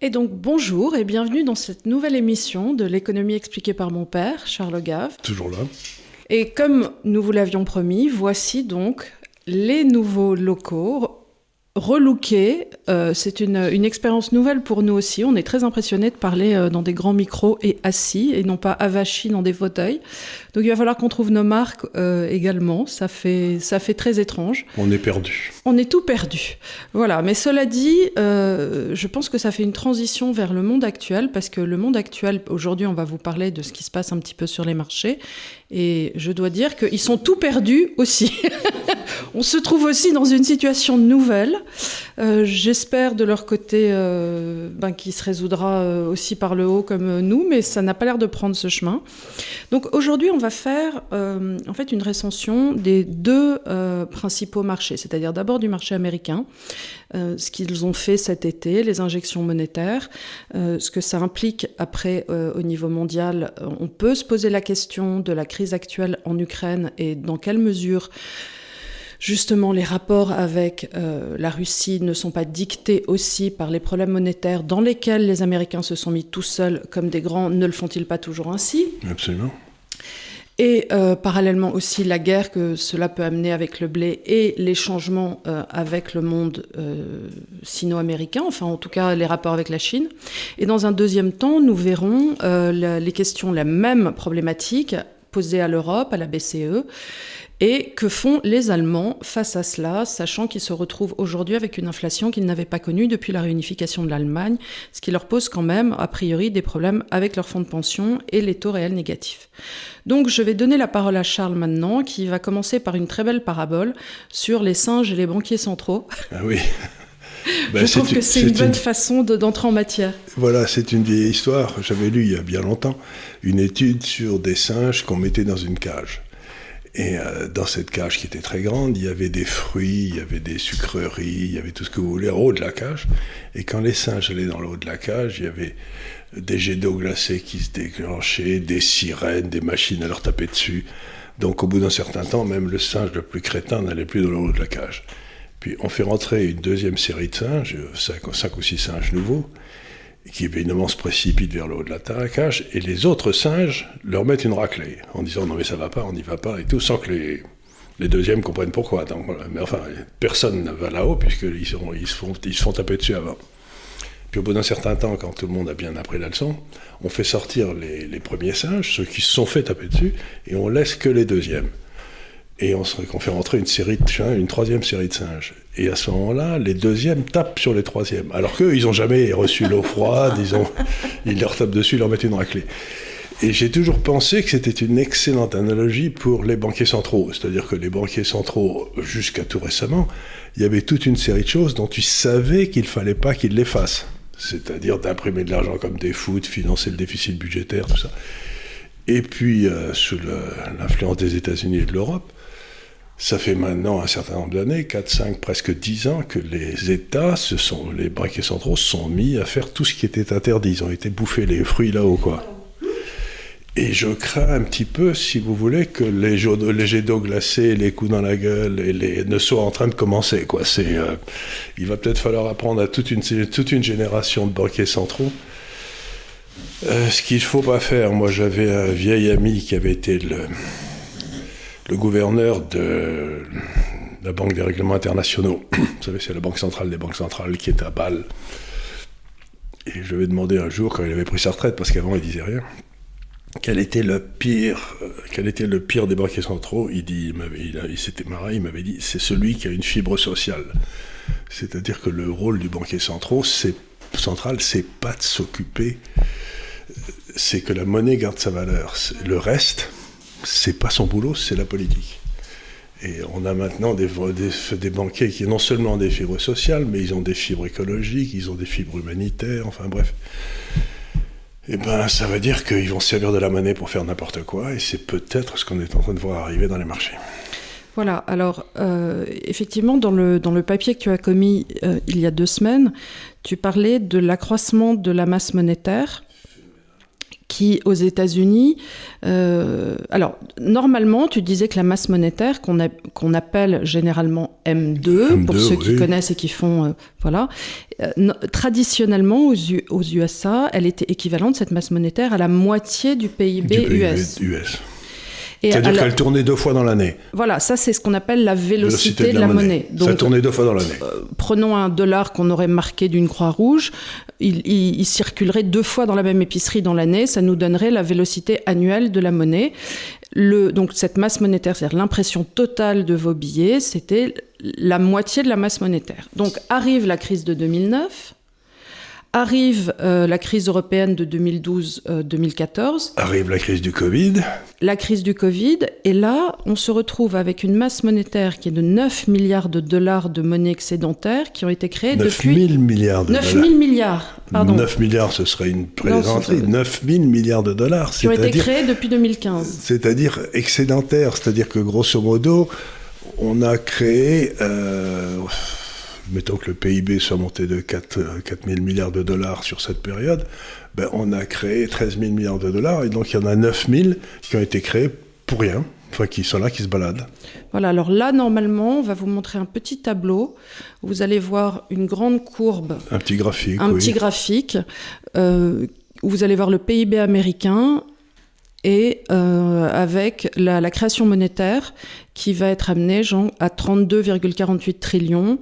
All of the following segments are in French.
Et donc bonjour et bienvenue dans cette nouvelle émission de l'économie expliquée par mon père, Charles Gave. Toujours là. Et comme nous vous l'avions promis, voici donc les nouveaux locaux relookés. Euh, c'est une, une, expérience nouvelle pour nous aussi. On est très impressionnés de parler euh, dans des grands micros et assis et non pas avachis dans des fauteuils. Donc il va falloir qu'on trouve nos marques euh, également. Ça fait, ça fait très étrange. On est perdu. On est tout perdu. Voilà. Mais cela dit, euh, je pense que ça fait une transition vers le monde actuel parce que le monde actuel, aujourd'hui, on va vous parler de ce qui se passe un petit peu sur les marchés. Et je dois dire qu'ils sont tout perdus aussi. on se trouve aussi dans une situation nouvelle. Euh, J'espère de leur côté ben, qui se résoudra aussi par le haut comme nous, mais ça n'a pas l'air de prendre ce chemin. Donc aujourd'hui, on va faire euh, en fait une recension des deux euh, principaux marchés, c'est-à-dire d'abord du marché américain, euh, ce qu'ils ont fait cet été, les injections monétaires, ce que ça implique après au niveau mondial. On peut se poser la question de la crise actuelle en Ukraine et dans quelle mesure justement les rapports avec la Russie ne sont pas dictés aussi par les problèmes monétaires dans lesquels les Américains se sont mis tout seuls comme des grands, ne le font-ils pas toujours ainsi? Absolument. Et euh, parallèlement aussi la guerre que cela peut amener avec le blé et les changements euh, avec le monde euh, sino-américain, enfin en tout cas les rapports avec la Chine. Et dans un deuxième temps, nous verrons la, les questions, la même problématique posée à l'Europe, à la BCE, et que font les Allemands face à cela, sachant qu'ils se retrouvent aujourd'hui avec une inflation qu'ils n'avaient pas connue depuis la réunification de l'Allemagne, ce qui leur pose quand même, a priori, des problèmes avec leurs fonds de pension et les taux réels négatifs. Donc je vais donner la parole à Charles maintenant, qui va commencer par une très belle parabole sur les singes et les banquiers centraux. Ah oui. Ben, je trouve que c'est une bonne une... façon d'entrer en matière. Voilà, c'est une vieille histoire. J'avais lu il y a bien longtemps une étude sur des singes qu'on mettait dans une cage. Et euh, dans cette cage qui était très grande, il y avait des fruits, il y avait des sucreries, il y avait tout ce que vous voulez en haut de la cage. Et quand les singes allaient dans le haut de la cage, il y avait des jets d'eau glacée qui se déclenchaient, des sirènes, des machines à leur taper dessus. Donc au bout d'un certain temps, même le singe le plus crétin n'allait plus dans le haut de la cage. Puis on fait rentrer une deuxième série de singes, cinq, cinq ou six singes nouveaux, qui évidemment se précipitent vers le haut de la cage, et les autres singes leur mettent une raclée, en disant non mais ça va pas, on n'y va pas, et tout, sans que les, les deuxièmes comprennent pourquoi. Donc. Mais enfin, personne ne va là-haut, puisqu'ils ils, ils, se font, ils se font taper dessus avant. Puis au bout d'un certain temps, quand tout le monde a bien appris la leçon, on fait sortir les, les premiers singes, ceux qui se sont fait taper dessus, et on laisse que les deuxièmes. Et on, fait rentrer une série une troisième série de singes. Et à ce moment-là, les deuxièmes tapent sur les troisièmes. Alors qu'eux, ils n'ont jamais reçu l'eau froide, ils leur tapent dessus, ils leur mettent une raclée. Et j'ai toujours pensé que c'était une excellente analogie pour les banquiers centraux. C'est-à-dire que les banquiers centraux, jusqu'à tout récemment, il y avait toute une série de choses dont tu savais qu'il ne fallait pas qu'ils les fassent. C'est-à-dire d'imprimer de l'argent comme des fous, de financer le déficit budgétaire, tout ça. Et puis, euh, sous l'influence des États-Unis et de l'Europe, ça fait maintenant un certain nombre d'années, 4, 5, presque 10 ans, que les États, se sont, les braquets centraux, se sont mis à faire tout ce qui était interdit. Ils ont été bouffés les fruits là-haut, quoi. Et je crains un petit peu, si vous voulez, que les, jets d'eau glacés, les coups dans la gueule, les, ne soient en train de commencer, quoi. C'est, euh, il va peut-être falloir apprendre à toute une, toute une génération de banquiers centraux euh, ce qu'il ne faut pas faire. Moi, j'avais un vieil ami qui avait été le le gouverneur de la Banque des règlements internationaux. Vous savez, c'est la banque centrale des banques centrales qui est à Bâle. Et je lui ai demandé un jour, quand il avait pris sa retraite, parce qu'avant il disait rien, quel était le pire, euh, quel était le pire des banquiers centraux Il dit, il, s'était marré, il m'avait dit, c'est celui qui a une fibre sociale. C'est-à-dire que le rôle du banquier central, c'est central, c'est pas de s'occuper, c'est que la monnaie garde sa valeur. Le reste, c'est pas son boulot, c'est la politique. Et on a maintenant des, banquiers qui non seulement des fibres sociales, mais ils ont des fibres écologiques, ils ont des fibres humanitaires, enfin bref. Eh ben, ça veut dire qu'ils vont servir de la monnaie pour faire n'importe quoi, et c'est peut-être ce qu'on est en train de voir arriver dans les marchés. Voilà, alors euh, effectivement, dans le, dans le papier que tu as commis euh, il y a deux semaines, tu parlais de l'accroissement de la masse monétaire qui, aux États-Unis, euh, alors normalement, tu disais que la masse monétaire, qu'on appelle généralement M2, pour ceux qui connaissent et qui font, euh, voilà, euh, traditionnellement aux, aux, USA, elle était équivalente, cette masse monétaire, à la moitié du PIB, du US. C'est-à-dire qu'elle tournait deux fois dans l'année. Voilà, ça c'est ce qu'on appelle la vélocité, de, la, monnaie. ça tournait deux fois dans l'année. Euh, prenons un dollar qu'on aurait marqué d'une croix rouge, il, circulerait deux fois dans la même épicerie dans l'année, ça nous donnerait la vélocité annuelle de la monnaie. Le, donc cette masse monétaire, c'est-à-dire l'impression totale de vos billets, c'était la moitié de la masse monétaire. Donc arrive la crise de 2009 Arrive euh, la crise européenne de 2012-2014. Euh, Arrive la crise du Covid. La crise du Covid. Et là, on se retrouve avec une masse monétaire qui est de 9 milliards de dollars de monnaie excédentaire qui ont été créés 9 depuis... 000 milliards de 9 000 milliards, pardon. 9 milliards, ce serait une plaisanterie. 9 000 milliards de dollars. Qui ont été créés depuis 2015. C'est-à-dire excédentaire. C'est-à-dire que grosso modo, on a créé... Euh, mettons que le PIB soit monté de 4, 4 000 milliards de dollars sur cette période, ben on a créé 13 000 milliards de dollars, et donc il y en a 9 000 qui ont été créés pour rien, enfin qui sont là, qui se baladent. Voilà, alors là, normalement, on va vous montrer un petit tableau. Vous allez voir une grande courbe. Un petit graphique. Un petit graphique, euh, où vous allez voir le PIB américain, et euh, avec la, la, création monétaire qui va être amenée genre, à 32,48 trillions.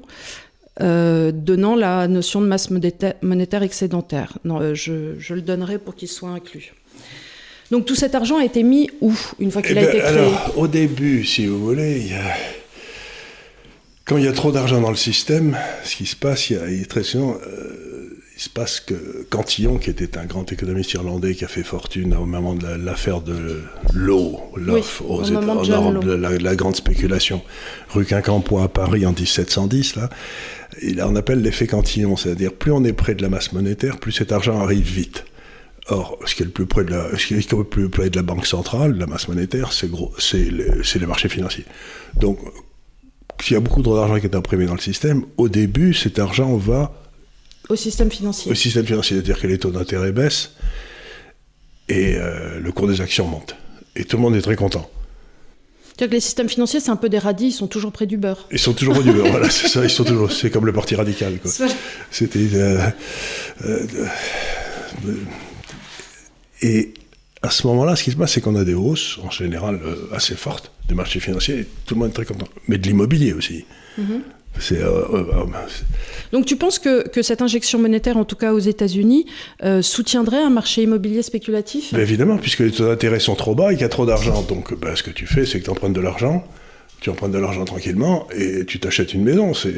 Euh, donnant la notion de masse monétaire excédentaire. Non, euh, je, le donnerai pour qu'il soit inclus. Donc tout cet argent a été mis où, une fois qu'il a eh ben, été créé alors, Au début, si vous voulez, quand il y a trop d'argent dans le système, ce qui se passe, il y a, très souvent, euh, il passe que Cantillon, qui était un grand économiste irlandais qui a fait fortune au moment de l'affaire de l'eau, l'off aux États, en Europe, de la, la, grande spéculation, rue Quincampoix à Paris en 1710, là, il en appelle l'effet Cantillon, c'est-à-dire plus on est près de la masse monétaire, plus cet argent arrive vite. Or, ce qui est le plus près de la, ce qui est le plus près de la banque centrale, de la masse monétaire, c'est les, marchés financiers. Donc, s'il y a beaucoup d'argent qui est imprimé dans le système, au début, cet argent va au système financier. Au système financier, c'est-à-dire que les taux d'intérêt baissent et euh, le cours des actions monte. Et tout le monde est très content. C'est-à-dire que les systèmes financiers, c'est un peu des radis, ils sont toujours près du beurre. Ils sont toujours près du beurre, voilà, c'est ça, ils sont toujours, c'est comme le parti radical, quoi. C'était, euh, euh, et à ce moment-là, ce qui se passe, c'est qu'on a des hausses, en général, assez fortes, des marchés financiers, et tout le monde est très content. Mais de l'immobilier aussi. Mm-hmm. Donc tu penses que, que, cette injection monétaire, en tout cas aux États-Unis, soutiendrait un marché immobilier spéculatif? Évidemment, puisque les taux d'intérêt sont trop bas et qu'il y a trop d'argent. Donc bah, ce que tu fais, c'est que tu empruntes de l'argent, tu empruntes de l'argent tranquillement et tu t'achètes une maison. C'est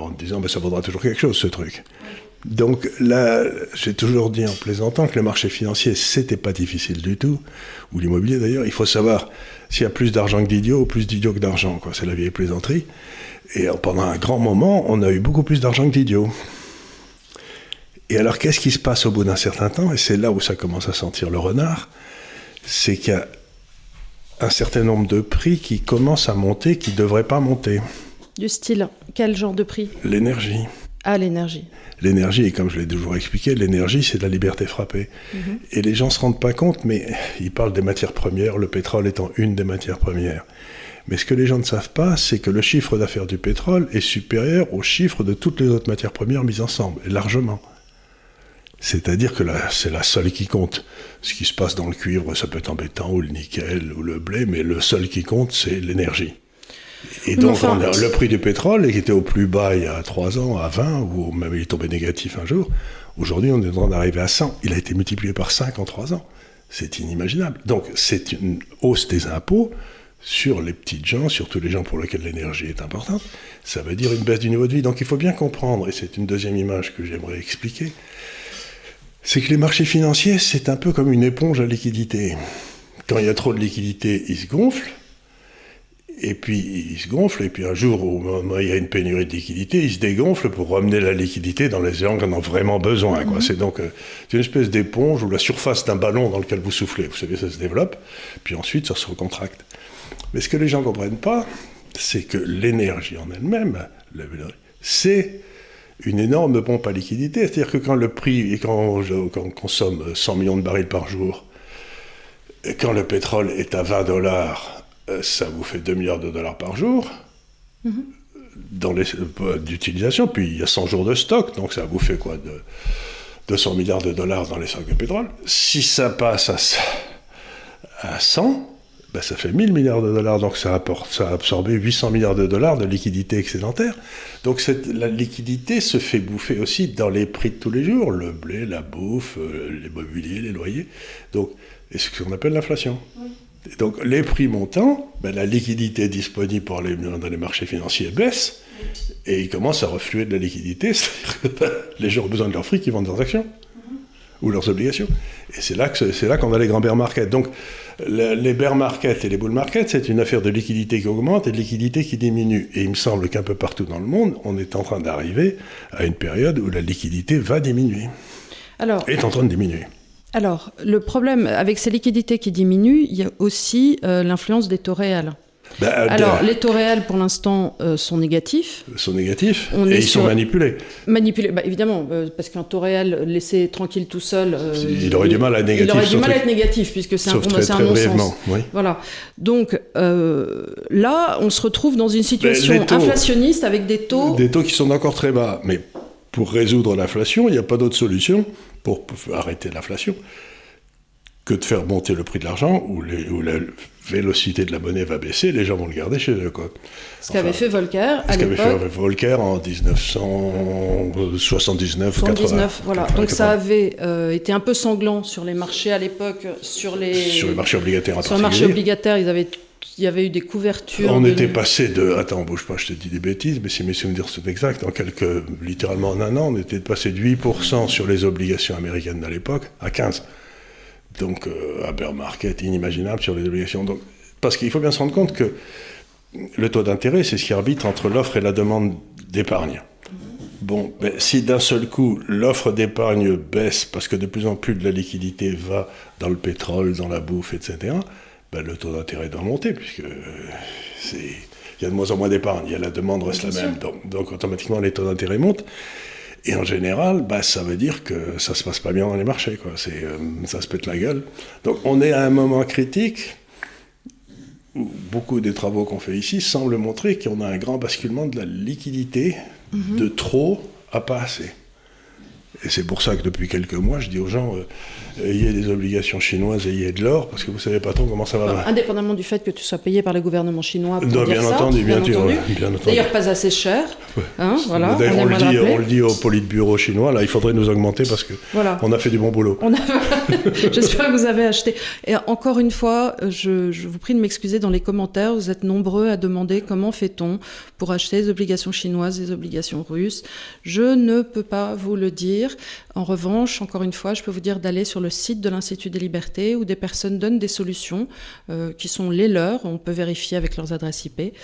en te disant, bah, ça vaudra toujours quelque chose ce truc. Donc là, j'ai toujours dit en plaisantant que le marché financier, c'était pas difficile du tout, ou l'immobilier d'ailleurs. Il faut savoir s'il y a plus d'argent que d'idiots ou plus d'idiots que d'argent. C'est la vieille plaisanterie. Et pendant un grand moment, on a eu beaucoup plus d'argent que d'idiots. Et alors, qu'est-ce qui se passe au bout d'un certain temps Et c'est là où ça commence à sentir le renard. C'est qu'il y a un certain nombre de prix qui commencent à monter, qui ne devraient pas monter. Du style, quel genre de prix? L'énergie. Ah, l'énergie. L'énergie, et comme je l'ai toujours expliqué, l'énergie, c'est de la liberté frappée. Mhm. Et les gens ne se rendent pas compte, mais ils parlent des matières premières, le pétrole étant une des matières premières. Mais ce que les gens ne savent pas, c'est que le chiffre d'affaires du pétrole est supérieur au chiffre de toutes les autres matières premières mises ensemble, largement. C'est-à-dire que c'est la seule qui compte. Ce qui se passe dans le cuivre, ça peut être embêtant, ou le nickel, ou le blé, mais le seul qui compte, c'est l'énergie. Et donc, le prix du pétrole, qui était au plus bas il y a 3 ans, à 20, ou même il est tombé négatif un jour, aujourd'hui on est en train d'arriver à 100. Il a été multiplié par 5 en 3 ans. C'est inimaginable. Donc c'est une hausse des impôts sur les petites gens, sur tous les gens pour lesquels l'énergie est importante, ça veut dire une baisse du niveau de vie. Donc il faut bien comprendre, et c'est une deuxième image que j'aimerais expliquer, c'est que les marchés financiers, c'est un peu comme une éponge à liquidité. quand il y a trop de liquidités, ils se gonflent. Et puis ils se gonflent, et puis un jour où il y a une pénurie de liquidité, ils se dégonflent pour ramener la liquidité dans les gens qui en ont vraiment besoin. Mhm. C'est donc euh, une espèce d'éponge ou la surface d'un ballon dans lequel vous soufflez. Vous savez, ça se développe, puis ensuite ça se recontracte. Mais ce que les gens ne comprennent pas, c'est que l'énergie en elle-même, c'est une énorme pompe à liquidité. C'est-à-dire que quand le prix, et quand, on consomme 100 millions de barils par jour, et quand le pétrole est à 20 dollars, euh, ça vous fait 2 milliards de dollars par jour mm-hmm. euh, d'utilisation. Puis il y a 100 jours de stock, donc ça vous fait quoi de 200 milliards de dollars dans les sacs de pétrole. Si ça passe à, à 100, ben, ça fait 1000 milliards de dollars, donc ça, apporte, ça a absorbé 800 milliards de dollars de liquidité excédentaire. Donc cette, la liquidité se fait bouffer aussi dans les prix de tous les jours, le blé, la bouffe, euh, les mobiliers, les loyers. Donc, et ce qu'on appelle l'inflation. Donc les prix montant, ben, la liquidité disponible pour les, dans les marchés financiers baisse, et il commence à refluer de la liquidité, c'est-à-dire que ben, les gens ont besoin de leurs fric, qui vendent leurs actions ou leurs obligations. Et c'est là qu'on a les grands bear markets. Donc les bear markets et les bull markets, c'est une affaire de liquidité qui augmente et de liquidité qui diminue. Et il me semble qu'un peu partout dans le monde, on est en train d'arriver à une période où la liquidité va diminuer. Alors, est en train de diminuer. Alors, le problème avec ces liquidités qui diminuent, il y a aussi euh, l'influence des taux réels. Bah, Alors, les taux réels, pour l'instant, euh, sont négatifs. Sont négatifs et ils sont manipulés. Manipulés, bah, évidemment, euh, parce qu'un taux réel laissé tranquille tout seul. Euh, il aurait du mal à être négatif. Il aurait du mal à être négatif, puisque c'est un, très, un non-sens. Voilà. Donc là, on se retrouve dans une situation inflationniste avec des taux. Des taux qui sont encore très bas. Mais pour résoudre l'inflation, il n'y a pas d'autre solution pour arrêter l'inflation que de faire monter le prix de l'argent, où, la vélocité de la monnaie va baisser, les gens vont le garder chez eux. Quoi. Ce qu'avait fait Volcker à Ce qu'avait fait Volcker en 1979 79, voilà. Donc ça avait euh, été un peu sanglant sur les marchés à l'époque, sur les... Sur les marchés obligataires en Sur les marchés obligataires, ils avaient il y avait eu des couvertures. On était passé de. Attends, bouge pas, je te dis des bêtises, mais si mes souvenirs sont exacts, en quelques. littéralement en un an, on était passé de 8% sur les obligations américaines de l'époque à 15%. Donc, euh, à bear market, inimaginable sur les obligations. Donc, parce qu'il faut bien se rendre compte que le taux d'intérêt, c'est ce qui arbitre entre l'offre et la demande d'épargne. Bon, ben, si d'un seul coup l'offre d'épargne baisse parce que de plus en plus de la liquidité va dans le pétrole, dans la bouffe, etc., ben, le taux d'intérêt doit monter puisque c'est il y a de moins en moins d'épargne, la demande reste la même, donc, donc, automatiquement les taux d'intérêt montent. Et en général, bah, ça veut dire que ça se passe pas bien dans les marchés, quoi. C'est, euh, ça se pète la gueule. Donc on est à un moment critique où beaucoup des travaux qu'on fait ici semblent montrer qu'on a un grand basculement de la liquidité mhm. de trop à pas assez. Et c'est pour ça que depuis quelques mois, je dis aux gens, euh, ayez des obligations chinoises, ayez de l'or, parce que vous savez pas trop comment ça va. indépendamment du fait que tu sois payé par le gouvernement chinois. Pour non, bien, entendu, bien, entendu, D'ailleurs, pas assez cher. Hein, voilà, D'ailleurs, on, le dit, on le dit au politburo chinois, là, il faudrait nous augmenter parce que on a fait du bon boulot. J'espère que vous avez acheté. Et encore une fois, je, je vous prie de m'excuser dans les commentaires. Vous êtes nombreux à demander comment fait-on pour acheter des obligations chinoises, des obligations russes. Je ne peux pas vous le dire. En revanche, encore une fois, je peux vous dire d'aller sur le site de l'Institut des libertés où des personnes donnent des solutions euh, qui sont les leurs. On peut vérifier avec leurs adresses IP.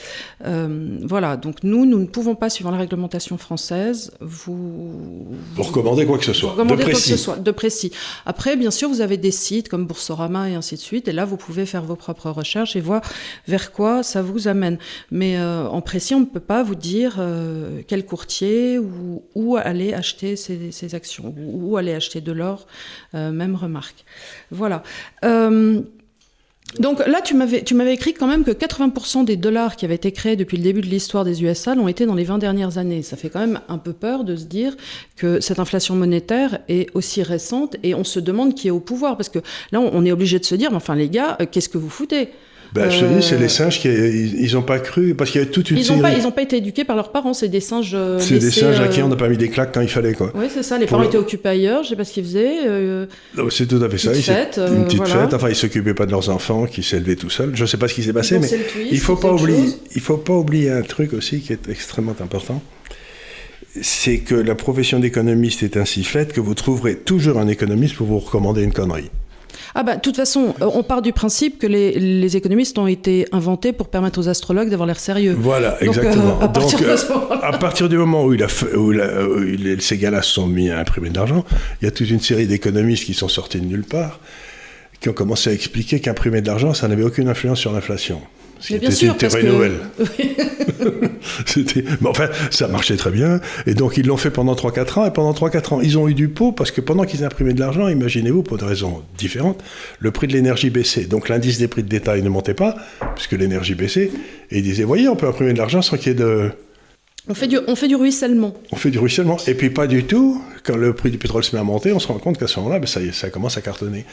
Euh, voilà, donc nous, nous ne pouvons pas, suivant la réglementation française, vous... Vous recommander quoi que ce soit. de précis. Quoi que ce soit, de précis. Après, bien sûr, vous avez des sites comme Boursorama et ainsi de suite. Et là, vous pouvez faire vos propres recherches et voir vers quoi ça vous amène. Mais euh, en précis, on ne peut pas vous dire quel courtier ou où aller acheter ces, ces actions ou aller acheter de l'or, euh, même remarque. Voilà. Euh, donc là, tu m'avais, tu m'avais écrit quand même que 80% des dollars qui avaient été créés depuis le début de l'histoire des USA l'ont été dans les 20 dernières années. Ça fait quand même un peu peur de se dire que cette inflation monétaire est aussi récente et on se demande qui est au pouvoir. Parce que là, on est obligé de se dire, enfin les gars, euh, qu'est-ce que vous foutez? Ben, je te dis, c'est les singes qui ils n'ont pas cru parce qu'il y avait toute une ils série. Ont pas, ils n'ont pas été éduqués par leurs parents. C'est des singes. Euh, c'est des singes à qui on n'a pas mis des claques quand il fallait quoi. Oui, c'est ça. Les parents étaient occupés ailleurs. Je sais pas ce qu'ils faisaient. Euh, c'est tout à fait ça. Fête, une petite euh, fête. Enfin, ils s'occupaient pas de leurs enfants, qui s'élevaient tout seuls. Je ne sais pas ce qui s'est passé, mais il faut pas oublier. Il faut pas oublier un truc aussi qui est extrêmement important. C'est que la profession d'économiste est ainsi faite que vous trouverez toujours un économiste pour vous recommander une connerie. Ah bah, de toute façon, euh, on part du principe que les, économistes ont été inventés pour permettre aux astrologues d'avoir l'air sérieux. Voilà, exactement. à, partir Donc, à, partir du moment où, il a, où, ces gars-là se sont mis à imprimer de l'argent, il y a toute une série d'économistes qui sont sortis de nulle part, qui ont commencé à expliquer qu'imprimer de l'argent, ça n'avait aucune influence sur l'inflation. C'était une nouvelle. Mais enfin, ça marchait très bien. Et donc, ils l'ont fait pendant 3-4 ans. Et pendant 3-4 ans, ils ont eu du pot parce que pendant qu'ils imprimaient de l'argent, imaginez-vous, pour des raisons différentes, le prix de l'énergie baissait. Donc, l'indice des prix de détail ne montait pas puisque l'énergie baissait. Et ils disaient, voyez, on peut imprimer de l'argent sans qu'il y ait de... On fait, du, on fait du ruissellement. On fait du ruissellement. Et puis, pas du tout. Quand le prix du pétrole se met à monter, on se rend compte qu'à ce moment-là, ben, ça, ça commence à cartonner.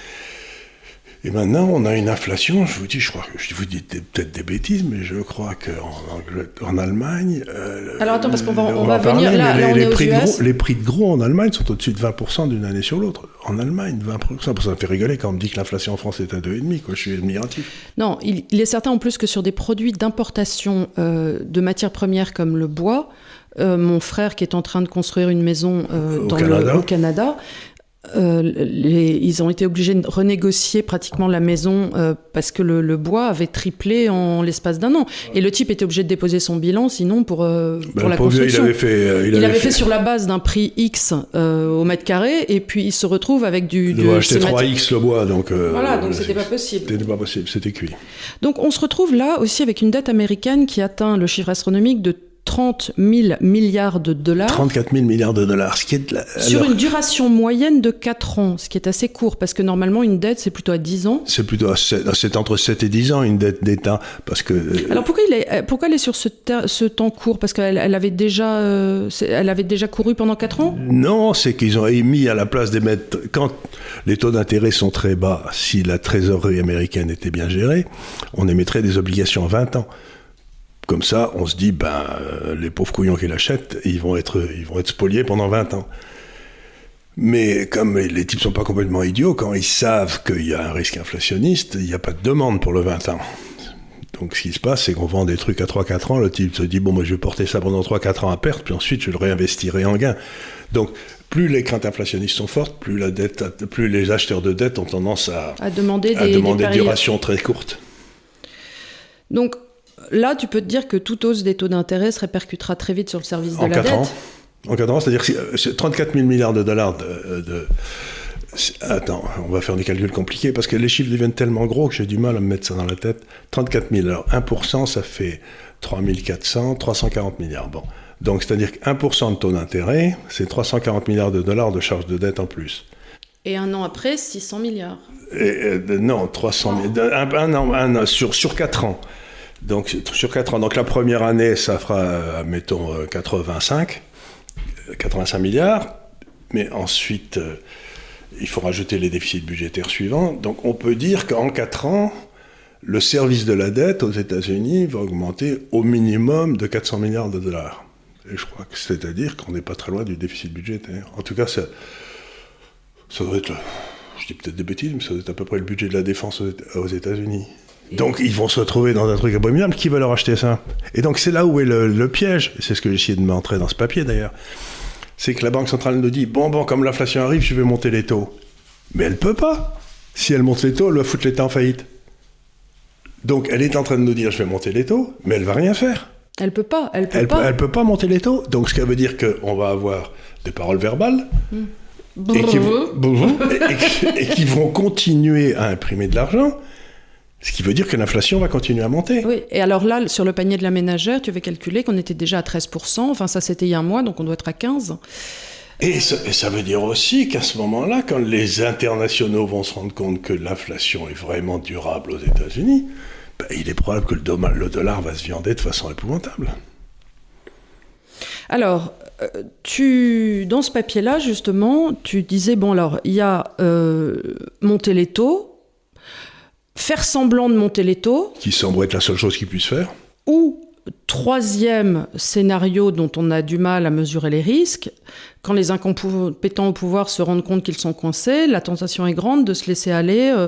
Et maintenant, on a une inflation, je vous dis, je crois je vous dis peut-être des bêtises, mais je crois qu'en en Allemagne. Euh, Alors attends, parce qu'on va, on, va venir là, là on les, prix De gros, les prix de gros en Allemagne sont au-dessus de 20% d'une année sur l'autre. En Allemagne, 20%. Ça me fait rigoler quand on me dit que l'inflation en France est à 2,5, quoi. Je suis admiratif. Non, il, est certain en plus que sur des produits d'importation euh, de matières premières comme le bois, euh, mon frère qui est en train de construire une maison au, dans Canada. Le, au Canada euh, les, ils ont été obligés de renégocier pratiquement la maison euh, parce que le, bois avait triplé en l'espace d'un an. Et le type était obligé de déposer son bilan, sinon pour, euh, pour ben, la construction. il avait fait, il, avait, fait, sur la base d'un prix X au mètre carré, et puis il se retrouve avec du. Il doit acheter 3X le bois, donc. voilà, donc c'était pas possible. C'était pas possible, c'était cuit. Donc on se retrouve là aussi avec une dette américaine qui atteint le chiffre astronomique de 30 000 milliards de dollars. 34 000 milliards de dollars, ce qui est... Sur une duration moyenne de 4 ans, ce qui est assez court, parce que normalement une dette c'est plutôt à 10 ans. C'est plutôt à 7, c'est entre 7 et 10 ans une dette d'État, parce que... Euh, Alors pourquoi, il est, euh, pourquoi elle est sur ce, ce temps court? Parce qu'elle elle avait, déjà, euh, elle avait déjà couru pendant 4 ans? Non, c'est qu'ils ont émis à la place d'émettre... Quand les taux d'intérêt sont très bas, si la trésorerie américaine était bien gérée, on émettrait des obligations à 20 ans. Comme ça, on se dit, ben, euh, les pauvres couillons qui l'achètent, ils vont être, ils vont être spoliés pendant 20 ans. Mais comme les types sont pas complètement idiots, quand ils savent qu'il y a un risque inflationniste, il n'y a pas de demande pour le 20 ans. Donc ce qui se passe, c'est qu'on vend des trucs à 3-4 ans, le type se dit, bon, moi je vais porter ça pendant 3-4 ans à perte, puis ensuite je le réinvestirai en gain. Donc plus les craintes inflationnistes sont fortes, plus, la dette, plus les acheteurs de dette ont tendance à, à demander, des, demander des durations très courtes. Donc là, tu peux te dire que toute hausse des taux d'intérêt se répercutera très vite sur le service de en la dette. Ans. En 4 ans, c'est-à-dire que c'est 34 000 milliards de dollars de, Attends, on va faire des calculs compliqués parce que les chiffres deviennent tellement gros que j'ai du mal à me mettre ça dans la tête. 34 000, alors 1%, ça fait 3 400, 340 milliards. Bon. Donc, c'est-à-dire que 1% de taux d'intérêt, c'est 340 milliards de dollars de charges de dette en plus. Et un an après, 600 milliards. Et, non, 300 000. Un, an, un, sur, sur 4 ans. Donc sur 4 ans. Donc la première année, ça fera, mettons, 85, euh, 85 milliards. Mais ensuite, euh, il faut rajouter les déficits budgétaires suivants. Donc on peut dire qu'en 4 ans, le service de la dette aux États-Unis va augmenter au minimum de 400 milliards de dollars. Et je crois que c'est-à-dire qu'on n'est pas très loin du déficit budgétaire. En tout cas, ça, ça doit être, je dis peut-être des bêtises, mais ça doit être à peu près le budget de la défense aux États-Unis. Donc ils vont se retrouver dans un truc abominable. Qui va leur acheter ça? Et donc c'est là où est le, piège. C'est ce que j'ai essayé de montrer dans ce papier d'ailleurs. C'est que la Banque centrale nous dit bon, bon, comme l'inflation arrive, je vais monter les taux. Mais elle peut pas. Si elle monte les taux, elle va foutre l'État en faillite. Donc elle est en train de nous dire je vais monter les taux, mais elle va rien faire. Elle peut pas. Elle peut elle pas. elle peut pas monter les taux. Donc ce qui veut dire qu'on va avoir des paroles verbales. Et, qui et qui vont continuer à imprimer de l'argent, ce qui veut dire que l'inflation va continuer à monter. Oui, et alors là, sur le panier de la ménagère, tu avais calculé qu'on était déjà à 13%, enfin ça c'était il y a un mois, donc on doit être à 15%. Et ça, veut dire aussi qu'à ce moment-là, quand les internationaux vont se rendre compte que l'inflation est vraiment durable aux États-Unis, ben, il est probable que le dollar, le dollar va se viander de façon épouvantable. Alors, euh, tu, dans ce papier-là, justement, tu disais, bon alors, il y a euh, monter les taux, faire semblant de monter les taux. Qui semble être la seule chose qu'ils puissent faire. Ou, troisième scénario dont on a du mal à mesurer les risques, quand les incompétents au pouvoir se rendent compte qu'ils sont coincés, la tentation est grande de se laisser aller. Euh,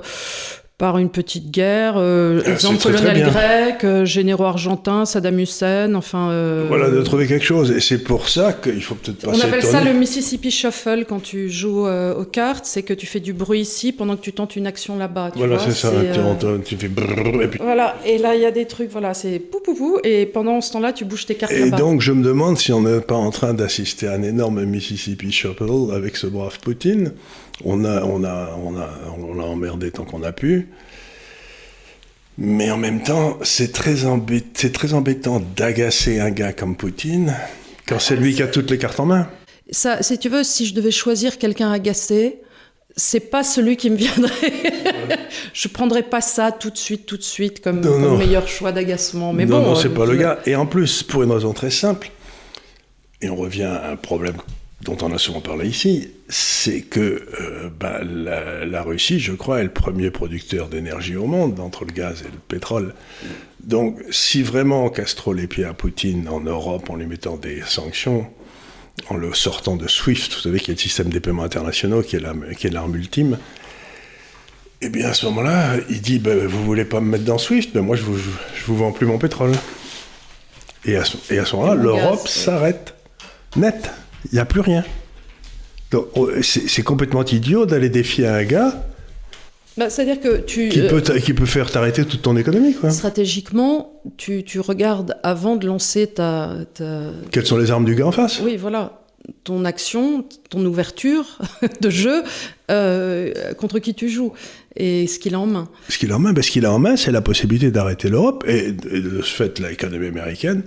par une petite guerre, euh, Ah, exemple bien. grec, euh, généraux argentins, Saddam Hussein, enfin. euh, Voilà, de trouver quelque chose. Et c'est pour ça qu'il faut peut-être pas On appelle ça le Mississippi Shuffle quand tu joues aux cartes, c'est que tu fais du bruit ici pendant que tu tentes une action là-bas. Voilà, c'est ça. Tu, entends- tu fais brrr, et puis Voilà, et là il y a des trucs, voilà, c'est pou pou pou, et pendant ce temps-là tu bouges tes cartes Et donc, je me demande si on n'est pas en train d'assister à un énorme Mississippi Shuffle avec ce brave Poutine. On a, on a, on a, on l'a emmerdé tant qu'on a pu. Mais en même temps, c'est très, embê- c'est très embêtant d'agacer un gars comme Poutine quand c'est lui qui a toutes les cartes en main. Ça, si tu veux, si je devais choisir quelqu'un agacé, c'est pas celui qui me viendrait. je prendrais pas ça tout de suite, tout de suite comme, Non, comme non. meilleur choix d'agacement. Mais non, bon, non, c'est euh, pas le tu- gars. Et en plus, pour une raison très simple, et on revient à un problème dont on a souvent parlé ici, c'est que euh, bah, la, la Russie, je crois, est le premier producteur d'énergie au monde, entre le gaz et le pétrole. Donc, si vraiment on castro les pieds à Poutine en Europe en lui mettant des sanctions, en le sortant de SWIFT, vous savez qu'il y a le système des paiements internationaux qui est la- qui est l'arme ultime, eh bien, à ce moment-là, il dit ben, Vous voulez pas me mettre dans SWIFT ben, Moi, je vous, je vous vends plus mon pétrole. Et à ce, ce moment-là, l'Europe s'arrête. Net. Il n'y a plus rien. Donc, oh, c'est complètement idiot d'aller défier un gars Bah, C'est-à-dire que tu. qui, euh, peut, qui peut faire t'arrêter toute ton économie. Quoi. Stratégiquement, tu, tu regardes avant de lancer ta, ta- Quelles sont les armes du gars en face? Oui, voilà. Ton action, ton ouverture de jeu, euh, contre qui tu joues et ce qu'il a en main. Ce qu'il a en main, ben, ce qu'il a en main, c'est la possibilité d'arrêter l'Europe et, et de ce fait, l'économie américaine.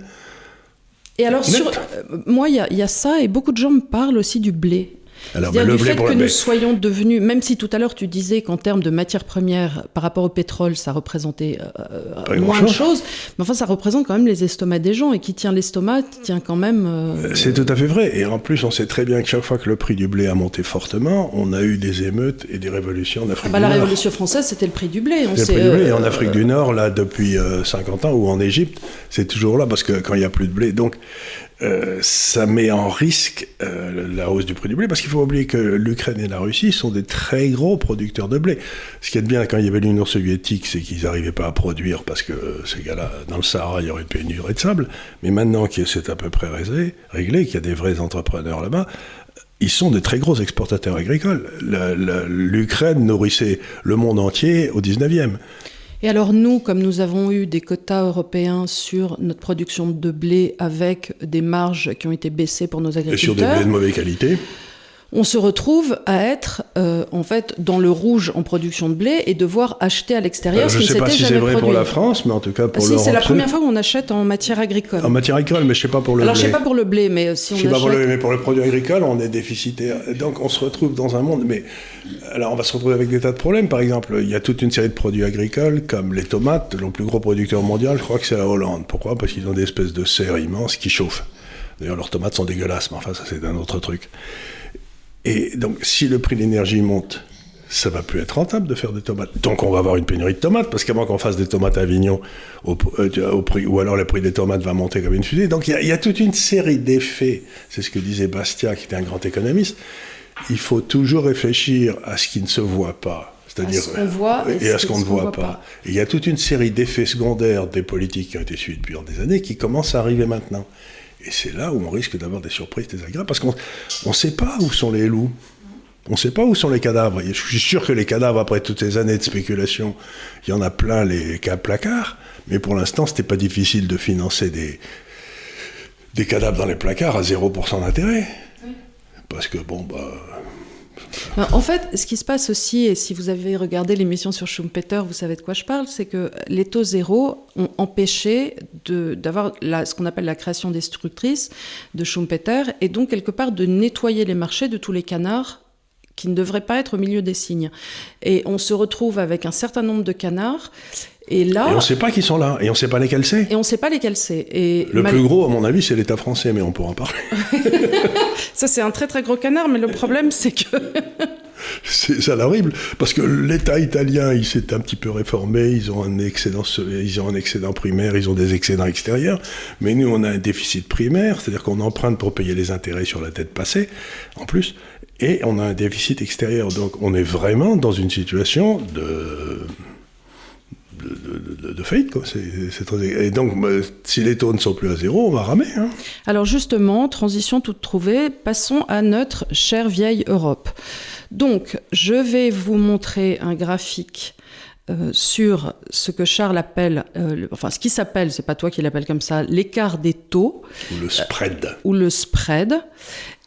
Et alors, sur, euh, moi, il y, a- il y a ça, et beaucoup de gens me parlent aussi du blé. Alors, ben, le du fait que nous soyons devenus, même si tout à l'heure tu disais qu'en termes de matières premières, par rapport au pétrole, ça représentait euh, Pas moins de choses, mais enfin ça représente quand même les estomacs des gens, et qui tient l'estomac tient quand même... euh, C'est tout à fait vrai. Et en plus, on sait très bien que chaque fois que le prix du blé a monté fortement, on a eu des émeutes et des révolutions en ah Afrique bah, du la Nord. révolution française, c'était le prix du blé. on le prix du blé. Et euh, en Afrique du Nord, là, depuis euh, 50 ans, ou en Égypte, c'est toujours là, parce que quand il n'y a plus de blé. Donc, euh, ça met en risque euh, la hausse du prix du blé, parce qu'il faut oublier que l'Ukraine et la Russie sont des très gros producteurs de blé. Ce qui est bien quand il y avait l'Union soviétique, c'est qu'ils n'arrivaient pas à produire, parce que euh, ces gars-là, dans le Sahara, il y aurait une pénurie de sable. Mais maintenant que c'est à peu près réglé, réglé qu'il y a des vrais entrepreneurs là-bas, ils sont des très gros exportateurs agricoles. Le- le- L'Ukraine nourrissait le monde entier au 19e. Et alors nous, comme nous avons eu des quotas européens sur notre production de blé avec des marges qui ont été baissées pour nos Et sur des agriculteurs, blés de mauvaise qualité. On se retrouve à être euh, en fait dans le rouge en production de blé et devoir acheter à l'extérieur Euh, ce je ne sais ne pas si c'est vrai produit. pour la France, mais en tout cas Ah pour si, l'Europe. c'est la première fois qu'on achète en matière agricole. En matière agricole, mais je ne sais pas pour le Alors je blé. sais pas pour le blé, mais euh, si on Je sais pas pour le, mais pour le produit agricole, on est déficitaire. Donc on se retrouve dans un monde. Mais alors on va se retrouver avec des tas de problèmes. Par exemple, il y a toute une série de produits agricoles, comme les tomates. Le plus gros producteur mondial, je crois que c'est la Hollande. Pourquoi? Parce qu'ils ont des espèces de serres immenses qui chauffent. D'ailleurs, leurs tomates sont dégueulasses, mais enfin, ça c'est un autre truc. Et donc, si le prix de l'énergie monte, ça va plus être rentable de faire des tomates. Donc, on va avoir une pénurie de tomates, parce qu'avant qu'on fasse des tomates à Avignon, au, euh, au prix, ou alors le prix des tomates va monter comme une fusée. Donc, il y a- il y, a toute une série d'effets. C'est ce que disait Bastia, qui était un grand économiste. Il faut toujours réfléchir à ce qui ne se voit pas. C'est-à-dire, voit et et à ce qu'on ne voit pas. Et il y a toute une série d'effets secondaires des politiques qui ont été suivis depuis des années qui commencent à arriver maintenant. Et c'est là où on risque d'avoir des surprises désagréables parce qu'on ne sait pas où sont les loups. On ne sait pas où sont les cadavres. Je suis sûr que les cadavres, après toutes ces années de spéculation, il y en a plein les cas placards. Mais pour l'instant, c'était pas difficile de financer des, des cadavres dans les placards à 0% d'intérêt. Parce que, bon, bah. Ben, En fait, ce qui se passe aussi, et si vous avez regardé l'émission sur Schumpeter, vous savez de quoi je parle, c'est que les taux zéro ont empêché d'avoir ce qu'on appelle la création destructrice de Schumpeter, et donc quelque part de nettoyer les marchés de tous les canards qui ne devraient pas être au milieu des signes. Et on se retrouve avec un certain nombre de canards, et là, Et on ne sait pas qui sont là. Et on ne sait pas lesquels c'est. et on ne sait pas lesquels c'est. Et Le mal- plus gros, à mon avis, c'est l'État français, mais on pourra en parler. Ça, c'est un très très gros canard, mais le problème, c'est que C'est ça l'horrible, parce que l'État italien, il s'est un petit peu réformé, ils ont un excédent, ils ont un excédent primaire, ils ont des excédents extérieurs, mais nous, on a un déficit primaire, c'est-à-dire qu'on emprunte pour payer les intérêts sur la dette passée, en plus, et on a un déficit extérieur. Donc, on est vraiment dans une situation de de, faillite. Quoi. Et donc, bah, si les taux ne sont plus à zéro, on va ramer. Hein. Alors justement, transition toute trouvée, passons à notre chère vieille Europe. Donc, je vais vous montrer un graphique euh, sur ce que Charles appelle, euh, enfin ce qui s'appelle, c'est pas toi qui l'appelle comme ça, l'écart des taux. Ou le spread. ou le spread.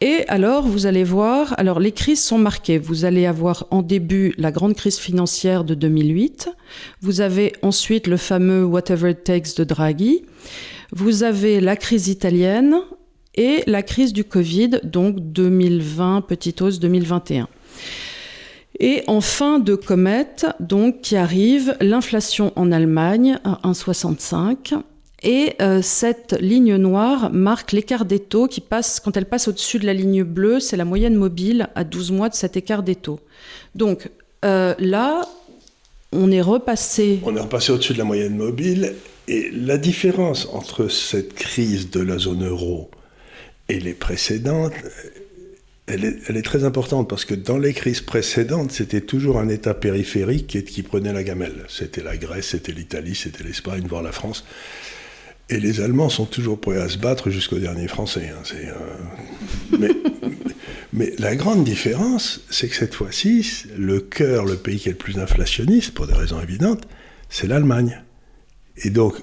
Et alors, vous allez voir, alors les crises sont marquées. Vous allez avoir en début la grande crise financière de 2008. Vous avez ensuite le fameux Whatever It Takes de Draghi. Vous avez la crise italienne et la crise du Covid, donc 2020, petite hausse 2021. Et en fin de comète, donc, qui arrive, l'inflation en Allemagne à 1,65 et euh, cette ligne noire marque l'écart des taux qui passe, quand elle passe au-dessus de la ligne bleue, c'est la moyenne mobile à 12 mois de cet écart des taux. Donc euh, là, on est repassé. On est repassé au-dessus de la moyenne mobile. Et la différence entre cette crise de la zone euro et les précédentes, elle est, très importante parce que dans les crises précédentes, c'était toujours un État périphérique qui, qui prenait la gamelle. C'était la Grèce, c'était l'Italie, c'était l'Espagne, voire la France. Et les Allemands sont toujours prêts à se battre jusqu'au dernier Français. Hein, euh, mais, mais, la grande différence, c'est que cette fois-ci, le cœur, le pays qui est le plus inflationniste, pour des raisons évidentes, c'est l'Allemagne. Et donc,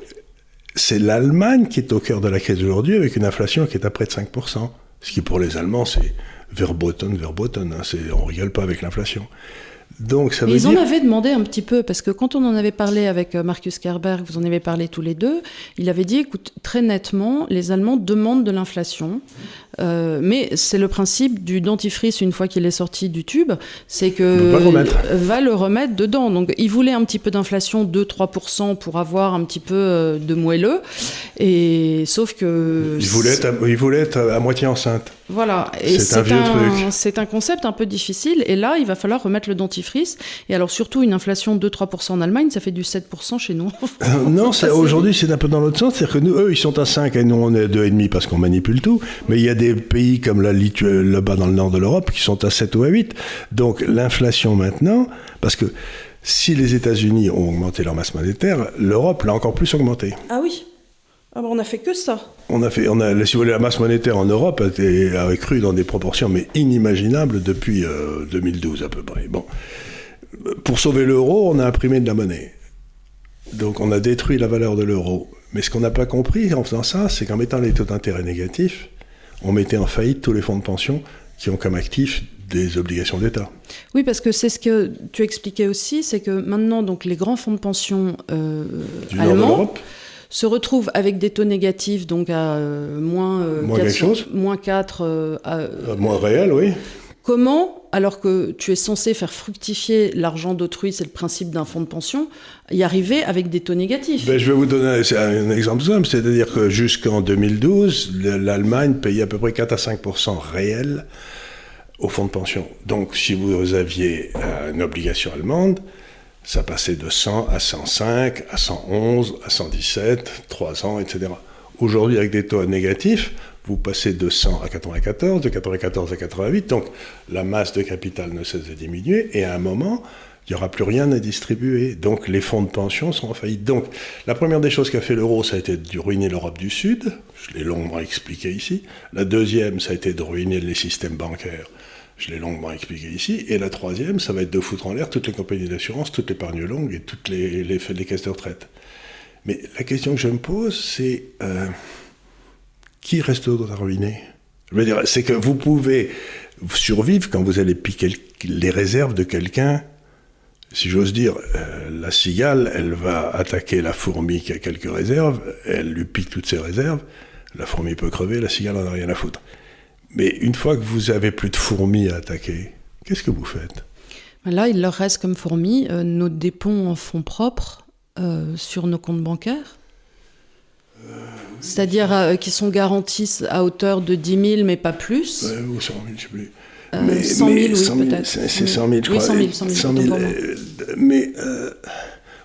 c'est l'Allemagne qui est au cœur de la crise aujourd'hui, avec une inflation qui est à près de 5%. Ce qui, pour les Allemands, c'est verboten, verboten. Hein, on rigole pas avec l'inflation. Donc ça veut Ils en avaient demandé un petit peu, parce que quand on en avait parlé avec euh, Marcus Kerberg, vous en avez parlé tous les deux, il avait dit, écoute, très nettement, les Allemands demandent de l'inflation. Euh, mais c'est le principe du dentifrice une fois qu'il est sorti du tube, c'est que va le, remettre. dedans. Donc il voulait un petit peu d'inflation, 2-3% pour avoir un petit peu euh, de moelleux, et sauf que... Il voulait être il voulait être à moitié enceinte. Voilà, et c'est un, c'est un concept un peu difficile, et là il va falloir remettre le dentifrice, et alors surtout une inflation de 2-3% en Allemagne, ça fait du 7% chez nous. Euh, non, aujourd'hui c'est un peu dans l'autre sens, c'est-à-dire que nous, eux ils sont à 5 et nous on est à 2,5 parce qu'on manipule tout, mais il y a des pays comme la Lituanie, là-bas dans le nord de l'Europe, qui sont à 7 ou à 8. Donc l'inflation maintenant, parce que si les États-Unis ont augmenté leur masse monétaire, l'Europe l'a encore plus augmenté. Ah oui ah on a fait que ça. On a fait, on a, si vous voulez, la masse monétaire en Europe a, a cru dans des proportions mais inimaginables depuis 2012 euh, à peu près. Bon, pour sauver l'euro, on a imprimé de la monnaie. Donc on a détruit la valeur de l'euro. Mais ce qu'on n'a pas compris en faisant ça, c'est qu'en mettant les taux d'intérêt négatifs, on mettait en faillite tous les fonds de pension qui ont comme actif des obligations d'État. Oui, parce que c'est ce que tu expliquais aussi, c'est que maintenant, donc, les grands fonds de pension euh, allemands se retrouvent avec des taux négatifs, donc à euh, moins, euh, moins, 4, moins 4. Euh, moins réel, oui. Comment, alors que tu es censé faire fructifier l'argent d'autrui, c'est le principe d'un fonds de pension, y arriver avec des taux négatifs? Ben, Je vais vous donner un exemple simple, c'est-à-dire que jusqu'en 2012, l'Allemagne payait à peu près 4 à 5% réel au fonds de pension. Donc si vous aviez euh, une obligation allemande, ça passait de 100 à 105, à 111, à 117, 3 ans, etc. Aujourd'hui, avec des taux négatifs, vous passez de 100 à 94, de 94 à 88, donc la masse de capital ne cesse de diminuer, et à un moment, il n'y aura plus rien à distribuer. Donc les fonds de pension sont en faillite. Donc la première des choses qu'a fait l'euro, ça a été de ruiner l'Europe du Sud, je l'ai longuement expliqué ici. La deuxième, ça a été de ruiner les systèmes bancaires, je l'ai longuement expliqué ici. Et la troisième, ça va être de foutre en l'air toutes les compagnies d'assurance, toutes les épargnes longues et toutes les, les, les, caisses de retraite. Mais la question que je me pose, c'est... Euh, qui reste à ruiner Je veux dire, c'est que vous pouvez survivre quand vous allez piquer les réserves de quelqu'un. Si j'ose dire, euh, la cigale, elle va attaquer la fourmi qui a quelques réserves, elle lui pique toutes ses réserves, la fourmi peut crever, la cigale n'en a rien à foutre. Mais une fois que vous avez plus de fourmis à attaquer, qu'est-ce que vous faites? Là, il leur reste comme fourmis euh, nos dépôts en fonds propres euh, sur nos comptes bancaires c'est-à-dire euh, qui sont garantis à hauteur de 10 000, mais pas plus. ou 100 000, je ne sais plus. Euh, mais, 100 000, oui, peut-être. C'est 100 000, je crois. Oui, 100 000, 100 000. mais, euh,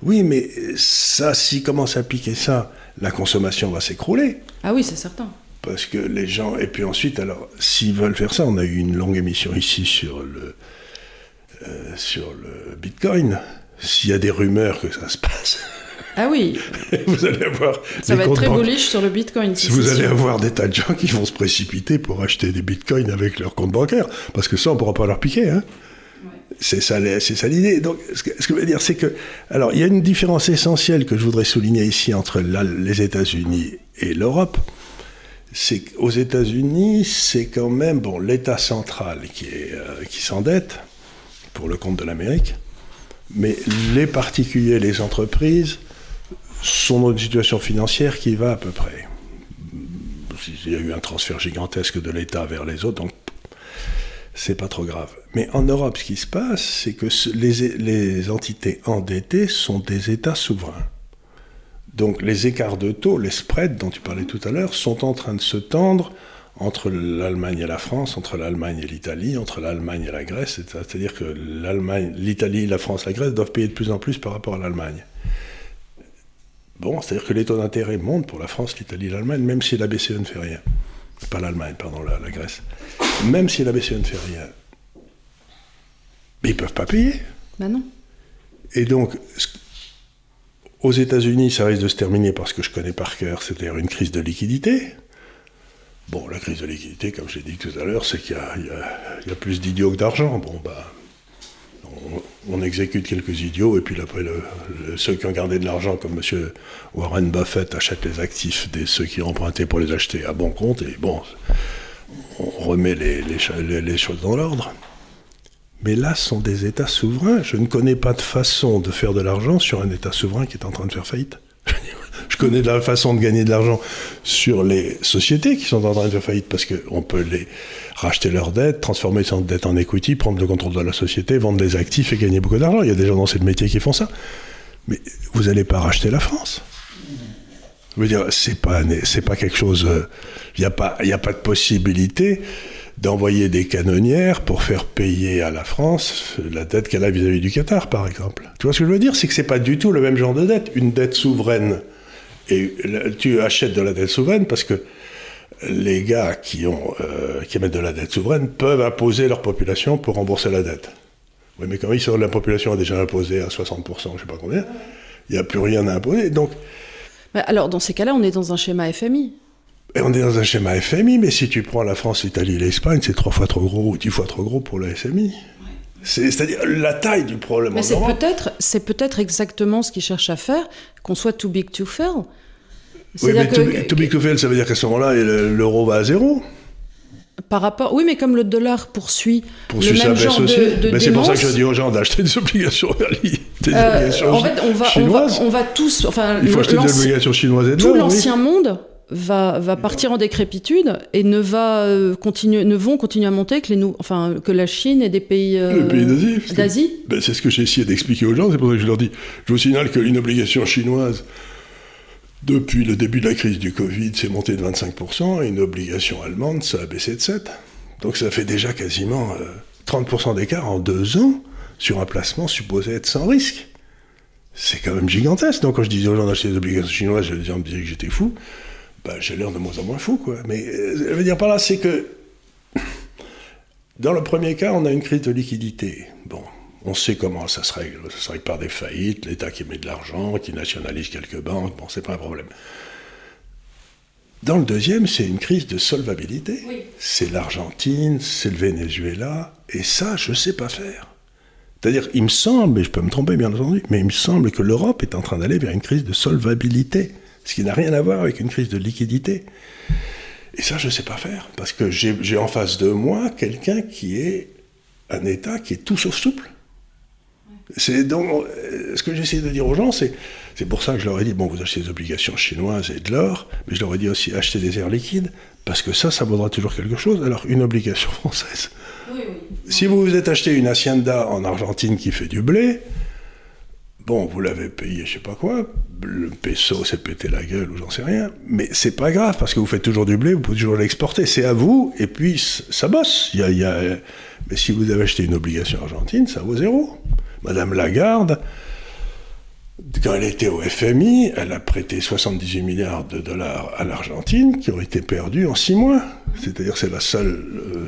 oui, mais ça, s'il commence à piquer ça, la consommation va s'écrouler. Ah oui, c'est certain. Parce que les gens. Et puis ensuite, alors, s'ils veulent faire ça, on a eu une longue émission ici sur le, sur le Bitcoin. S'il y a des rumeurs que ça se passe Ah oui. vous allez avoir. Ça va être très bullish sur le bitcoin. Si vous allez avoir des tas de gens qui vont se précipiter pour acheter des bitcoins avec leur compte bancaire, parce que ça, on ne pourra pas leur piquer. Hein. C'est ça, c'est ça l'idée. Donc, ce que, je veux dire, c'est que, alors, il y a une différence essentielle que je voudrais souligner ici entre les États-Unis et l'Europe. C'est qu'aux États-Unis, c'est quand même bon l'État central qui euh, qui s'endette pour le compte de l'Amérique, mais les particuliers, les entreprises une situation financière qui va à peu près. Il y a eu un transfert gigantesque de l'État vers les autres, donc c'est pas trop grave. Mais en Europe, ce qui se passe, c'est que les, les, entités endettées sont des États souverains. Donc les écarts de taux, les spreads dont tu parlais tout à l'heure, sont en train de se tendre entre l'Allemagne et la France, entre l'Allemagne et l'Italie, entre l'Allemagne et la Grèce. C'est-à-dire que l'Allemagne, l'Italie, la France, la Grèce doivent payer de plus en plus par rapport à l'Allemagne. Bon, c'est-à-dire que les taux d'intérêt montent pour la France, l'Italie, l'Allemagne, même si la BCE ne fait rien. Pas l'Allemagne, pardon, la, Grèce. Même si la BCE ne fait rien. Mais ils ne peuvent pas payer. Ben non. Et donc, aux États-Unis, ça risque de se terminer parce que je connais par cœur, c'est-à-dire une crise de liquidité. Bon, la crise de liquidité, comme j'ai dit tout à l'heure, c'est qu'il y, a plus d'idiots que d'argent. Bon, bah, on, exécute quelques idiots, et puis après, ceux qui ont gardé de l'argent, comme M. Warren Buffett, achètent les actifs de ceux qui ont emprunté pour les acheter à bon compte, et bon, on remet les, les choses dans l'ordre. Mais là, ce sont des États souverains. Je ne connais pas de façon de faire de l'argent sur un État souverain qui est en train de faire faillite. Je connais de la façon de gagner de l'argent sur les sociétés qui sont en train de faire faillite parce qu'on peut les racheter leurs dettes, transformer ces dettes en equity, prendre le contrôle de la société, vendre des actifs et gagner beaucoup d'argent. Il y a des gens dans ce métier qui font ça. Mais vous n'allez pas racheter la France. Je veux dire, c'est pas, pas quelque chose. Euh, il n'y a pas, de possibilité d'envoyer des canonnières pour faire payer à la France la dette qu'elle a vis-à-vis du Qatar, par exemple. Tu vois ce que je veux dire? C'est que c'est pas du tout le même genre de dette. Une dette souveraine, et tu achètes de la dette souveraine parce que les gars qui, ont, euh, qui émettent de la dette souveraine peuvent imposer leur population pour rembourser la dette. Oui, mais quand ils sont, la population a déjà imposé à 60%, je ne sais pas combien, il n'y a plus rien à imposer. Donc, alors, dans ces cas-là, on est dans un schéma FMI. Et on est dans un schéma FMI, mais si tu prends la France, l'Italie l'Espagne, c'est trois fois trop gros ou dix fois trop gros pour la FMI. C'est-à-dire la taille du problème Mais c'est peut-être, c'est peut-être exactement ce qu'ils cherchent à faire, qu'on soit too big to fail. Oui, mais too, big to fail, ça veut dire qu'à ce moment-là, l'euro va à zéro. Par rapport, oui, mais comme le dollar poursuit, poursuit le même genre de, de C'est pour ça que je dis aux gens d'acheter des obligations, des euh, obligations en fait, on va, chinoises. On va, tous, enfin, il faut acheter des obligations chinoises et tout l'ancien monde va, va partir en décrépitude et ne va euh, continuer, ne vont continuer à monter que les nous, enfin que la Chine et des pays, euh, pays d'Asie. Ben, c'est ce que j'ai essayé d'expliquer aux gens. C'est pour ça que je leur dis. Je vous signale qu'une obligation chinoise depuis le début de la crise du Covid, c'est monté de 25%, et une obligation allemande, ça a baissé de 7%. Donc ça fait déjà quasiment 30% euh, d'écart en deux ans sur un placement supposé être sans risque. C'est quand même gigantesque. Donc quand je disais aux gens d'acheter des obligations chinoises, les gens me disaient que j'étais fou. Ben, j'ai l'air de moins en moins fou, quoi. Mais euh, je veux dire par là, c'est que dans le premier cas, on a une crise de liquidité. Bon, on sait comment ça se règle. Ça se règle par des faillites, l'État qui met de l'argent, qui nationalise quelques banques. Bon, c'est pas un problème. Dans le deuxième, c'est une crise de solvabilité. C'est l'Argentine, c'est le Venezuela, et ça, je ne sais pas faire. C'est-à-dire, il me semble, et je peux me tromper bien entendu, mais il me semble que l'Europe est en train d'aller vers une crise de solvabilité ce qui n'a rien à voir avec une crise de liquidité. Et ça, je ne sais pas faire, parce que j'ai en face de moi quelqu'un qui est un État qui est tout sauf souple. C'est donc ce que j'essaie de dire aux gens, c'est c'est pour ça que je leur ai dit bon, vous achetez des obligations chinoises et de l'or, mais je leur ai dit aussi acheter des airs liquides parce que ça, ça vaudra toujours quelque chose. Alors une obligation française. Si vous vous êtes acheté une hacienda en Argentine qui fait du blé, Bon, vous l'avez payé, je sais pas quoi. Le peso s'est pété la gueule ou j'en sais rien. Mais c'est pas grave parce que vous faites toujours du blé, vous pouvez toujours l'exporter. C'est à vous et puis ça bosse. Mais si vous avez acheté une obligation argentine, ça vaut zéro. Madame Lagarde, quand elle était au FMI, elle a prêté 78 milliards de dollars à l'Argentine qui ont été perdus en six mois. C'est-à-dire c'est la seule euh,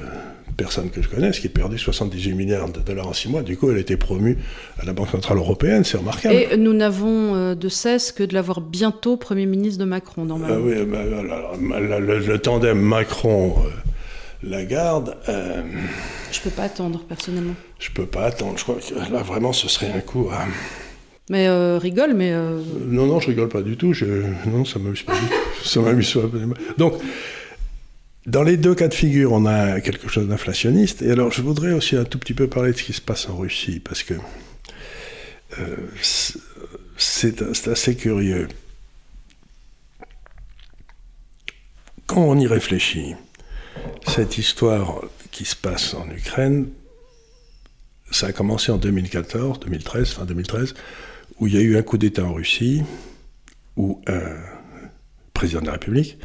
personne que je connaisse qui a perdu 78 milliards de dollars en six mois. Du coup, elle a été promue à la Banque Centrale Européenne, c'est remarquable. Et nous n'avons euh, de cesse que de l'avoir bientôt Premier ministre de Macron, normalement. Ah oui, bah, bah, le, tandem Macron-Lagarde. Euh, je peux pas attendre, personnellement. Je peux pas attendre. Je crois que là, vraiment, ce serait un coup à. Mais euh, rigole, mais. Non, non, je rigole pas du tout. Je... Non, ça m'amuse pas du tout. Ça m'amuse pas. Donc. Dans les deux cas de figure, on a quelque chose d'inflationniste. Et alors, je voudrais aussi un tout petit peu parler de ce qui se passe en Russie, parce que euh, c'est assez curieux. Quand on y réfléchit, cette histoire qui se passe en Ukraine, ça a commencé en 2014, 2013, fin 2013, où il y a eu un coup d'État en Russie, où un président de la République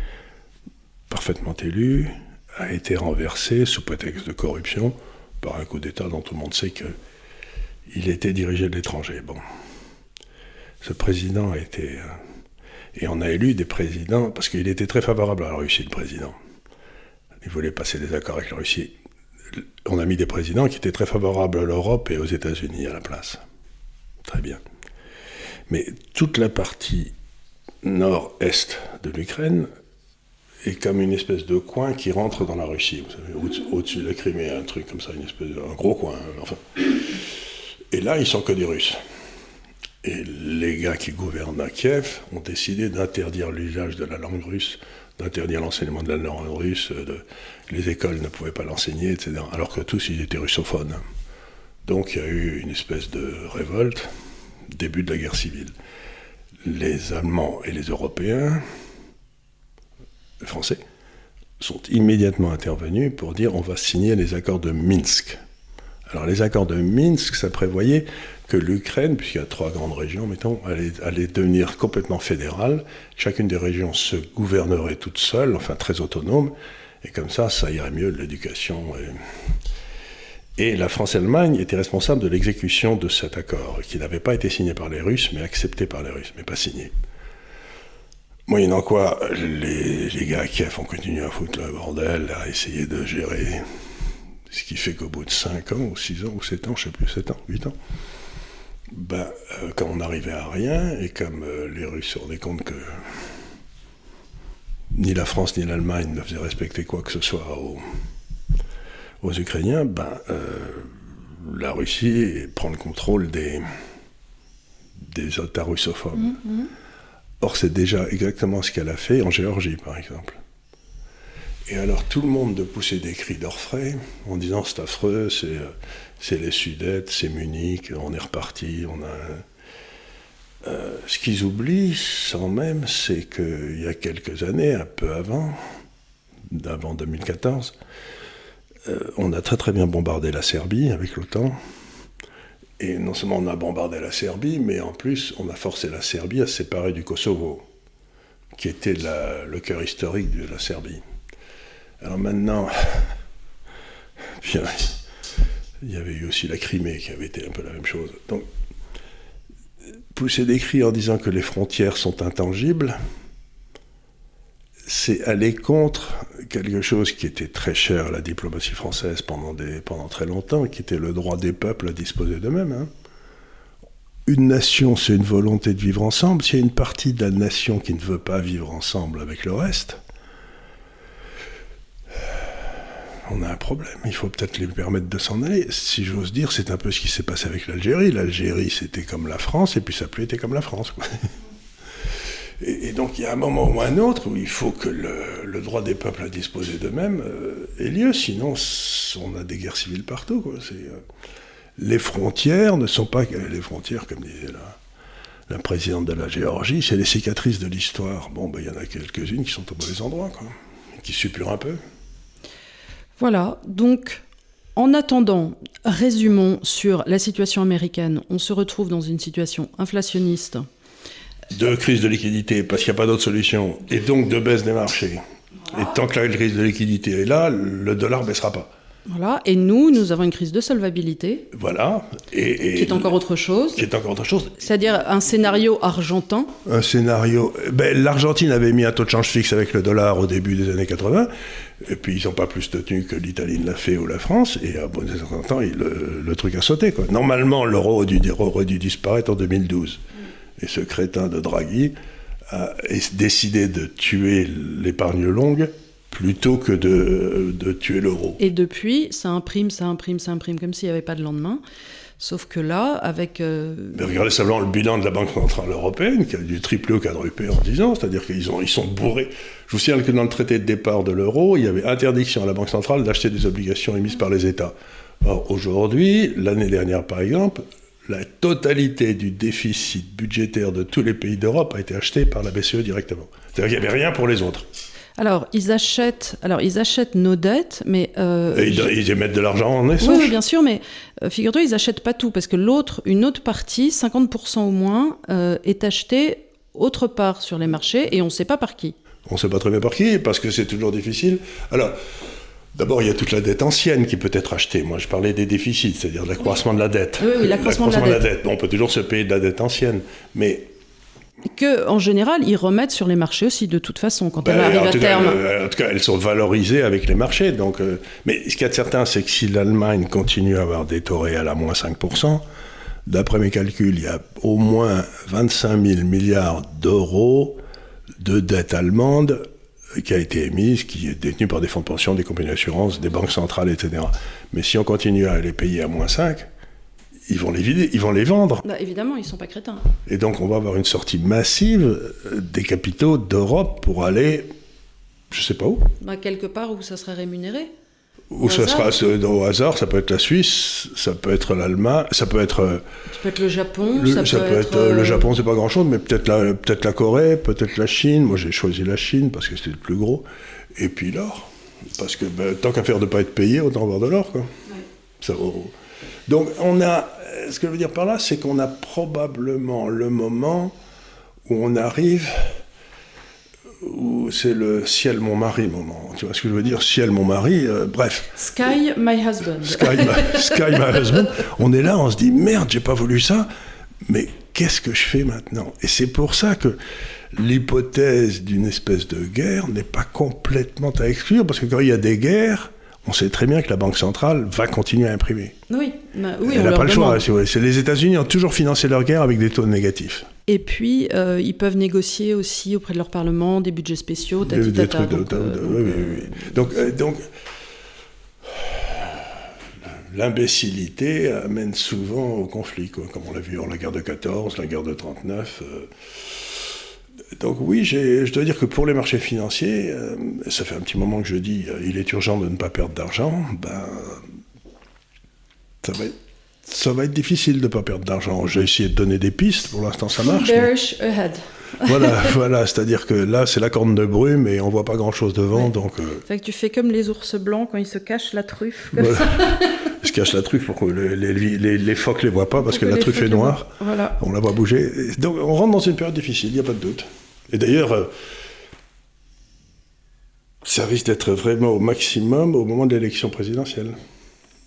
parfaitement élu, a été renversé sous prétexte de corruption par un coup d'État dont tout le monde sait qu'il était dirigé de l'étranger. Bon. Ce président a été... Euh, et on a élu des présidents, parce qu'il était très favorable à la Russie, le président. Il voulait passer des accords avec la Russie. On a mis des présidents qui étaient très favorables à l'Europe et aux États-Unis à la place. Très bien. Mais toute la partie nord-est de l'Ukraine est comme une espèce de coin qui rentre dans la Russie. Vous savez, au-dessus de la Crimée, un truc comme ça, une espèce de, un gros coin. Hein, enfin. Et là, ils sont que des Russes. Et les gars qui gouvernent à Kiev ont décidé d'interdire l'usage de la langue russe, d'interdire l'enseignement de la langue russe, de, les écoles ne pouvaient pas l'enseigner, etc. Alors que tous, ils étaient russophones. Donc il y a eu une espèce de révolte, début de la guerre civile. Les Allemands et les Européens Français, sont immédiatement intervenus pour dire on va signer les accords de Minsk. Alors les accords de Minsk, ça prévoyait que l'Ukraine, puisqu'il y a trois grandes régions, mettons, allait, devenir complètement fédérale. Chacune des régions se gouvernerait toute seule, enfin très autonome, et comme ça, ça irait mieux de l'éducation. Et... et la France et l'Allemagne étaient responsables de l'exécution de cet accord, qui n'avait pas été signé par les Russes, mais accepté par les Russes, mais pas signé. Moyennant quoi, les, gars à Kiev ont continué à foutre le bordel, à essayer de gérer. Ce qui fait qu'au bout de 5 ans, ou 6 ans, ou 7 ans, je sais plus, 7 ans, 8 ans, ben, euh, quand on n'arrivait à rien, et comme euh, les Russes se rendaient compte que ni la France ni l'Allemagne ne faisaient respecter quoi que ce soit aux, aux Ukrainiens, ben, euh, la Russie prend le contrôle des, des russophobes. Mmh, mmh. Or, c'est déjà exactement ce qu'elle a fait en Géorgie, par exemple. Et alors, tout le monde de pousser des cris d'orfraie en disant c'est affreux, c'est, euh, les Sudètes, c'est Munich, on est reparti, on a. Euh, ce qu'ils oublient, sans même, c'est qu'il y a quelques années, un peu avant, d'avant 2014, euh, on a très très bien bombardé la Serbie avec l'OTAN. Et non seulement on a bombardé la Serbie, mais en plus on a forcé la Serbie à se séparer du Kosovo, qui était le cœur historique de la Serbie. Alors maintenant, il y avait eu aussi la Crimée qui avait été un peu la même chose. Donc, pousser des cris en disant que les frontières sont intangibles, c'est aller contre quelque chose qui était très cher à la diplomatie française pendant, très longtemps, qui était le droit des peuples à disposer d'eux-mêmes. Hein. Une nation, c'est une volonté de vivre ensemble. S'il y a une partie de la nation qui ne veut pas vivre ensemble avec le reste, on a un problème. Il faut peut-être lui permettre de s'en aller. Si j'ose dire, c'est un peu ce qui s'est passé avec l'Algérie. L'Algérie, c'était comme la France, et puis ça plus été comme la France. Et, donc il y a un moment ou un autre où il faut que le, droit des peuples à disposer d'eux-mêmes euh, ait lieu, sinon on a des guerres civiles partout. Quoi. Euh, les frontières ne sont pas les frontières, comme disait la, la présidente de la Géorgie, c'est les cicatrices de l'histoire. Bon, ben, il y en a quelques-unes qui sont au mauvais endroit, quoi, qui suppurent un peu. Voilà, donc en attendant, résumons sur la situation américaine. On se retrouve dans une situation inflationniste de crise de liquidité, parce qu'il n'y a pas d'autre solution, et donc de baisse des marchés. Et tant que la crise de liquidité est là, le dollar ne baissera pas. Voilà, et nous, nous avons une crise de solvabilité. Voilà. Et, qui est encore autre chose. Qui est encore autre chose. C'est-à-dire un scénario argentin. Un scénario. Ben, L'Argentine avait mis un taux de change fixe avec le dollar au début des années 80, et puis ils n'ont pas plus tenu que l'Italie l'a fait ou la France, et à bon temps, le, le, truc a sauté. Quoi. Normalement, l'euro aurait dû disparaître en 2012. Et ce crétin de Draghi a décidé de tuer l'épargne longue plutôt que de, de tuer l'euro. Et depuis, ça imprime, ça imprime, ça imprime, comme s'il n'y avait pas de lendemain. Sauf que là, avec. Euh, Mais regardez simplement le bilan de la Banque Centrale Européenne, qui a dû tripler ou quadrupler en 10 ans, c'est-à-dire qu'ils ils sont bourrés. Je vous signale que dans le traité de départ de l'euro, il y avait interdiction à la Banque Centrale d'acheter des obligations émises par les États. Or, aujourd'hui, l'année dernière par exemple, la totalité du déficit budgétaire de tous les pays d'Europe a été achetée par la BCE directement. C'est-à-dire qu'il n'y avait rien pour les autres. Alors ils achètent, alors ils achètent nos dettes, mais euh, Et ils, émettent de l'argent en échange. Oui, bien sûr, mais euh, figure-toi, ils achètent pas tout parce que l'autre, une autre partie, 50% au moins, euh, est achetée autre part sur les marchés et on ne sait pas par qui. On ne sait pas très bien par qui parce que c'est toujours difficile. Alors. D'abord, il y a toute la dette ancienne qui peut être achetée. Moi, je parlais des déficits, c'est-à-dire l'accroissement de la dette. Oui, oui l'accroissement de, la dette. on peut toujours se payer de la dette ancienne, mais que en général ils remettent sur les marchés aussi de toute façon quand elles ben, arrivent à terme. Euh, en tout cas, elles sont valorisées avec les marchés. Donc, euh, mais ce qu'il y a de certain, c'est que si l'Allemagne continue à avoir des taux réels à moins 5%, d'après mes calculs, il y a au moins 25 000 milliards d'euros de dette allemande qui a été émise, qui est détenue par des fonds de pension, des compagnies d'assurance, des banques centrales, etc. Mais si on continue à les payer à moins 5, ils vont les vider, ils vont les vendre. Bah, évidemment, ils ne sont pas crétins. Et donc, on va avoir une sortie massive euh, des capitaux d'Europe pour aller, je ne sais pas où. Bah, quelque part où ça serait rémunéré. Où ça sera au hasard, ça peut être la Suisse, ça peut être l'Allemagne, ça peut être. Euh, ça peut être le Japon, ça, peut, être. Euh, le Japon, c'est pas grand chose, mais peut-être la, peut la Corée, peut-être la Chine. Moi, j'ai choisi la Chine parce que c'était le plus gros. Et puis l'or. Parce que ben, tant qu'à faire de ne pas être payé, autant avoir de l'or. Quoi. Ça, donc, on a, ce que je veux dire par là, c'est qu'on a probablement le moment où on arrive, où c'est le ciel mon mari moment. Tu vois ce que je veux dire? Ciel mon mari, euh, bref. Sky my husband. Sky my, sky my husband. On est là, on se dit merde, j'ai pas voulu ça, mais qu'est-ce que je fais maintenant? Et c'est pour ça que l'hypothèse d'une espèce de guerre n'est pas complètement à exclure, parce que quand il y a des guerres, on sait très bien que la Banque centrale va continuer à imprimer. Oui, bah, oui Elle n'a pas le choix. C'est les États-Unis ont toujours financé leur guerre avec des taux négatifs. Et puis, euh, ils peuvent négocier aussi auprès de leur Parlement des budgets spéciaux, des, des trucs donc, euh, oui, oui, oui. donc, euh, donc l'imbécilité amène souvent au conflit, quoi, comme on l'a vu en la guerre de 14, la guerre de 39. Donc oui, je dois dire que pour les marchés financiers, euh, ça fait un petit moment que je dis euh, il est urgent de ne pas perdre d'argent, ben, ça, va être, ça va être difficile de ne pas perdre d'argent. J'ai essayé de donner des pistes, pour l'instant ça marche. ahead. voilà, voilà c'est-à-dire que là c'est la corne de brume et on voit pas grand-chose devant. Donc, euh, C'est que tu fais comme les ours blancs quand ils se cachent la truffe. ils se cachent la truffe pour que les, les, les, phoques les voient pas parce que, la truffe est noire. Voilà. On la voit bouger. Donc on rentre dans une période difficile, il n'y a pas de doute. Et d'ailleurs, euh, ça risque d'être vraiment au maximum au moment de l'élection présidentielle.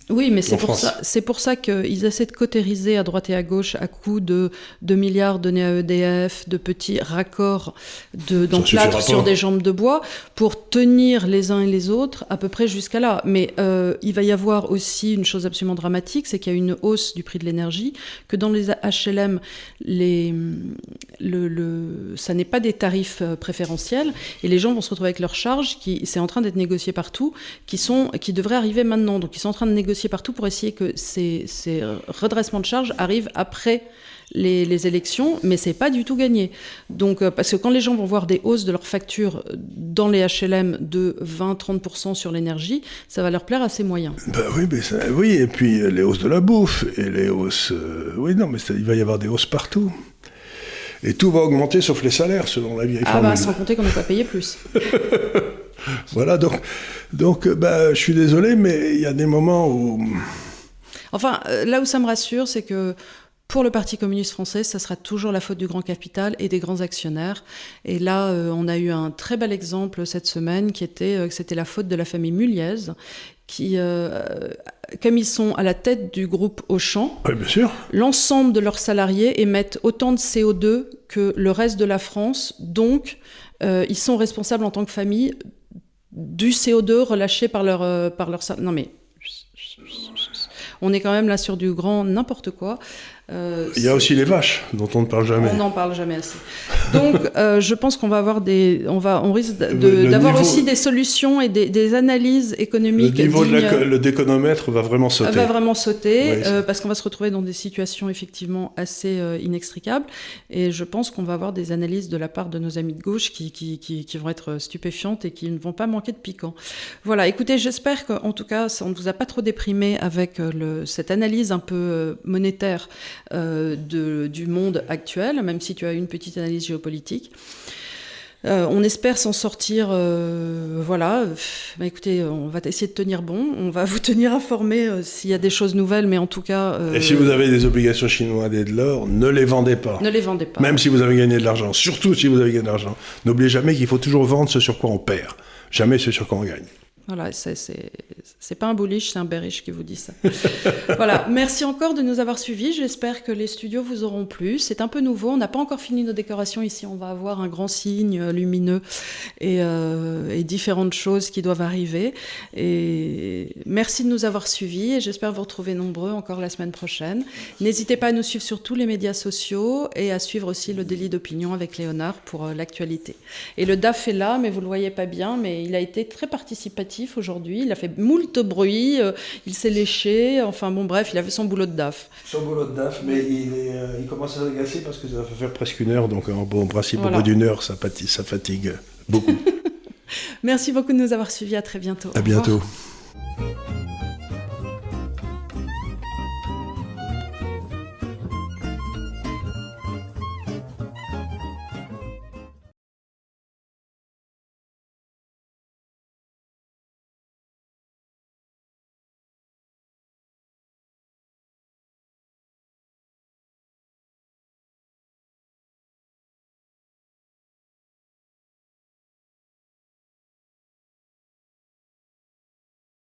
Oui, mais c'est pour, ça, c'est pour ça qu'ils essaient de cautériser à droite et à gauche à coups de, de milliards donnés à EDF, de petits raccords d'enclave sur des jambes de bois, pour tenir les uns et les autres à peu près jusqu'à là. Mais euh, il va y avoir aussi une chose absolument dramatique, c'est qu'il y a une hausse du prix de l'énergie, que dans les HLM, les, le, le, ça n'est pas des tarifs euh, préférentiels, et les gens vont se retrouver avec leurs charges, qui c'est en train d'être négocié partout, qui, sont, qui devraient arriver maintenant. Donc ils sont en train de négocier partout pour essayer que ces, redressements de charges arrivent après les, élections, mais c'est pas du tout gagné. Donc, euh, parce que quand les gens vont voir des hausses de leurs factures dans les HLM de 20-30% sur l'énergie, ça va leur plaire assez moyen. Bah oui, mais oui, et puis euh, les hausses de la bouffe et les hausses. Euh, oui, non, mais il va y avoir des hausses partout. Et tout va augmenter sauf les salaires, selon la vieille ah bah, sans compter qu'on n'a pas payé plus. voilà, donc, donc bah, je suis désolé, mais il y a des moments où... Enfin, euh, là où ça me rassure, c'est que pour le Parti communiste français, ça sera toujours la faute du grand capital et des grands actionnaires. Et là, euh, on a eu un très bel exemple cette semaine qui était euh, que c'était la faute de la famille Muliez qui, euh, comme ils sont à la tête du groupe Auchan, Oui, l'ensemble de leurs salariés émettent autant de CO2 que le reste de la France. Donc, euh, ils sont responsables en tant que famille du CO2 relâché par leur, euh, par leur... Non mais... On est quand même là sur du grand n'importe quoi. Euh, Il y a aussi les vaches, dont on ne parle jamais. on n'en parle jamais assez. Donc, euh, je pense qu'on va avoir des, on va, on risque Le- le d'avoir niveau- aussi des solutions et des, des analyses Le économiques. niveau de la le déconomètre va vraiment sauter. va vraiment sauter Oui, euh, parce qu'on va se retrouver dans des situations effectivement assez inextricables et je pense qu'on va avoir des analyses de la part de nos amis de gauche qui, qui, qui, qui vont être stupéfiantes et qui ne vont pas manquer de piquant. Voilà, écoutez, j'espère qu'en tout cas, ça- on ne vous a pas trop déprimé avec le, cette analyse un peu monétaire de, du monde actuel, même si tu as une petite analyse géopolitique. Euh, on espère s'en sortir. euh, voilà. Bah, écoutez, on va essayer de tenir bon. On va vous tenir informé euh, s'il y a des choses nouvelles, mais en tout cas, euh, Et si vous avez des obligations chinoises et de l'or, ne les vendez pas. ne les vendez pas. Même si vous avez gagné de l'argent, surtout si vous avez gagné de l'argent. N'oubliez jamais qu'il faut toujours vendre ce sur quoi on perd, jamais ce sur quoi on gagne. Voilà, c'est- pas un bullish, c'est un bearish qui vous dit ça. voilà, merci encore de nous avoir suivis. J'espère que les studios vous auront plu. C'est un peu nouveau. On n'a pas encore fini nos décorations ici. On va avoir un grand signe euh, lumineux et, euh, et différentes choses qui doivent arriver. Et merci de nous avoir suivis. Et j'espère vous retrouver nombreux encore la semaine prochaine. N'hésitez pas à nous suivre sur tous les médias sociaux et à suivre aussi le délit d'opinion avec Léonard pour euh, l'actualité. Et le DAF est là, mais vous le voyez pas bien, mais il a été très participatif aujourd'hui. Il a fait moult bruit, euh, il s'est léché. Enfin bon, bref, il a fait son boulot de DAF. Son boulot de DAF, mais il, est, euh, il commence à s'agacer parce que ça va faire presque une heure, donc en bon principe, Voilà. au bout d'une heure, ça, ça fatigue beaucoup. Merci beaucoup de nous avoir suivis. À très bientôt. à bientôt.